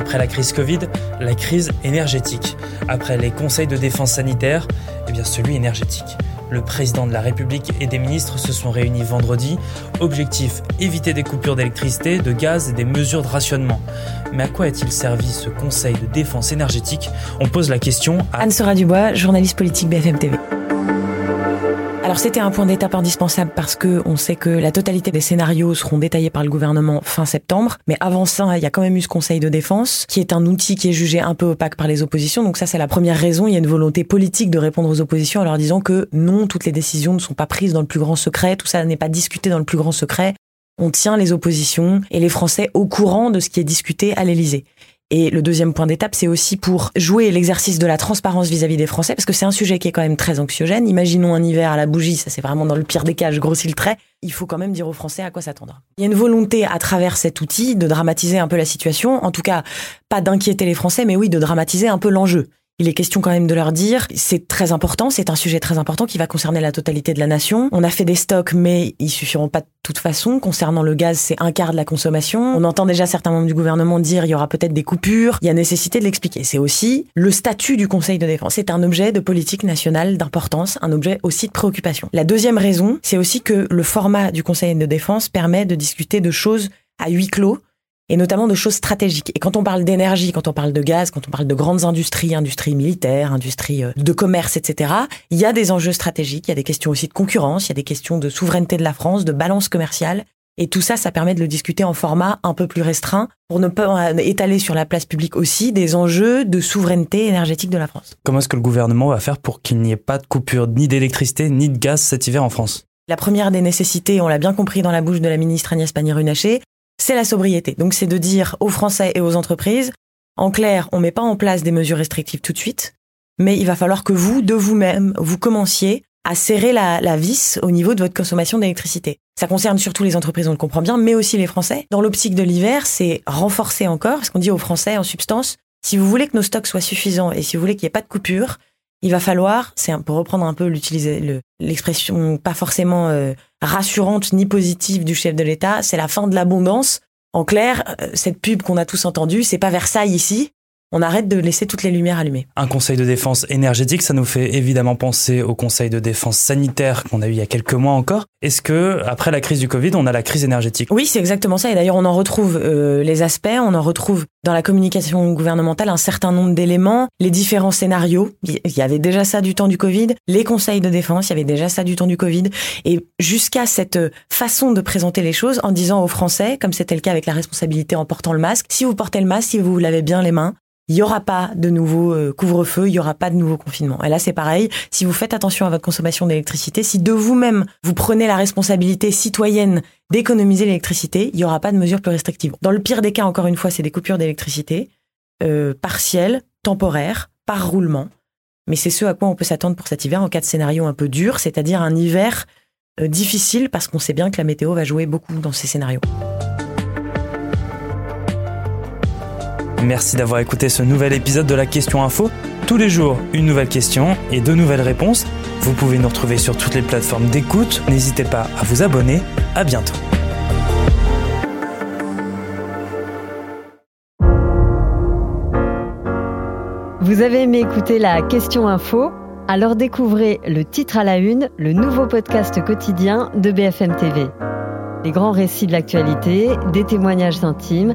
Après la crise Covid, la crise énergétique. Après les conseils de défense sanitaire, eh bien celui énergétique. Le président de la République et des ministres se sont réunis vendredi. Objectif éviter des coupures d'électricité, de gaz et des mesures de rationnement. Mais à quoi a-t-il servi ce conseil de défense énergétique? On pose la question à Anne-Sora Dubois, journaliste politique BFM TV. Alors c'était un point d'étape indispensable parce que on sait que la totalité des scénarios seront détaillés par le gouvernement fin septembre. Mais avant ça, il y a quand même eu ce Conseil de défense, qui est un outil qui est jugé un peu opaque par les oppositions. Donc ça, c'est la première raison. Il y a une volonté politique de répondre aux oppositions en leur disant que non, toutes les décisions ne sont pas prises dans le plus grand secret, tout ça n'est pas discuté dans le plus grand secret. On tient les oppositions et les Français au courant de ce qui est discuté à l'Élysée. Et le deuxième point d'étape, c'est aussi pour jouer l'exercice de la transparence vis-à-vis des Français, parce que c'est un sujet qui est quand même très anxiogène. Imaginons un hiver à la bougie, ça c'est vraiment dans le pire des cas, je grossis le trait. Il faut quand même dire aux Français à quoi s'attendre. Il y a une volonté à travers cet outil de dramatiser un peu la situation, en tout cas pas d'inquiéter les Français, mais oui de dramatiser un peu l'enjeu il est question quand même de leur dire, c'est très important, c'est un sujet très important qui va concerner la totalité de la nation. On a fait des stocks, mais ils suffiront pas de toute façon. Concernant le gaz, c'est un quart de la consommation. On entend déjà certains membres du gouvernement dire il y aura peut-être des coupures. Il y a nécessité de l'expliquer. C'est aussi le statut du Conseil de défense. C'est un objet de politique nationale d'importance, un objet aussi de préoccupation. La deuxième raison, c'est aussi que le format du Conseil de défense permet de discuter de choses à huis clos et notamment de choses stratégiques. Et quand on parle d'énergie, quand on parle de gaz, quand on parle de grandes industries, industries militaires, industries euh, de commerce, etc., il y a des enjeux stratégiques, il y a des questions aussi de concurrence, il y a des questions de souveraineté de la France, de balance commerciale. Et tout ça, ça permet de le discuter en format un peu plus restreint pour ne pas étaler sur la place publique aussi des enjeux de souveraineté énergétique de la France. Comment est-ce que le gouvernement va faire pour qu'il n'y ait pas de coupure ni d'électricité ni de gaz cet hiver en France? La première des nécessités, on l'a bien compris dans la bouche de la ministre Agnès Pannier-Runacher, c'est la sobriété. Donc c'est de dire aux Français et aux entreprises, en clair, on met pas en place des mesures restrictives tout de suite, mais il va falloir que vous, de vous-même, vous commenciez à serrer la, vis au niveau de votre consommation d'électricité. Ça concerne surtout les entreprises, on le comprend bien, mais aussi les Français. Dans l'optique de l'hiver, c'est renforcer encore, parce qu'on dit aux Français, en substance, si vous voulez que nos stocks soient suffisants et si vous voulez qu'il n'y ait pas de coupure, il va falloir, c'est pour reprendre un peu l'utiliser l'expression pas forcément euh, rassurante ni positive du chef de l'État, c'est la fin de l'abondance. En clair, euh, cette pub qu'on a tous entendue, c'est pas Versailles ici, on arrête de laisser toutes les lumières allumées. Un conseil de défense énergétique, ça nous fait évidemment penser au conseil de défense sanitaire qu'on a eu il y a quelques mois encore. Est-ce que après la crise du Covid, on a la crise énergétique? Oui, c'est exactement ça. Et d'ailleurs, on en retrouve euh, les aspects, on en retrouve dans la communication gouvernementale un certain nombre d'éléments, les différents scénarios. Il y avait déjà ça du temps du Covid, les conseils de défense, il y avait déjà ça du temps du Covid, et jusqu'à cette façon de présenter les choses en disant aux Français, comme c'était le cas avec la responsabilité en portant le masque, si vous portez le masque, si vous vous lavez bien les mains, il n'y aura pas de nouveau euh, couvre-feu, il n'y aura pas de nouveau confinement. Et là, c'est pareil. Si vous faites attention à votre consommation d'électricité, si de vous-même vous prenez la responsabilité citoyenne d'économiser l'électricité, il n'y aura pas de mesures plus restrictives. Dans le pire des cas, encore une fois, c'est des coupures d'électricité euh, partielles, temporaires, par roulement. Mais c'est ce à quoi on peut s'attendre pour cet hiver en cas de scénario un peu dur, c'est-à-dire un hiver euh, difficile parce qu'on sait bien que la météo va jouer beaucoup dans ces scénarios. Merci d'avoir écouté ce nouvel épisode de la Question Info. Tous les jours, une nouvelle question et de nouvelles réponses. Vous pouvez nous retrouver sur toutes les plateformes d'écoute. N'hésitez pas à vous abonner. À bientôt. Vous avez aimé écouter la Question Info? Alors découvrez le titre à la une, le nouveau podcast quotidien de BFM TV. Les grands récits de l'actualité, des témoignages intimes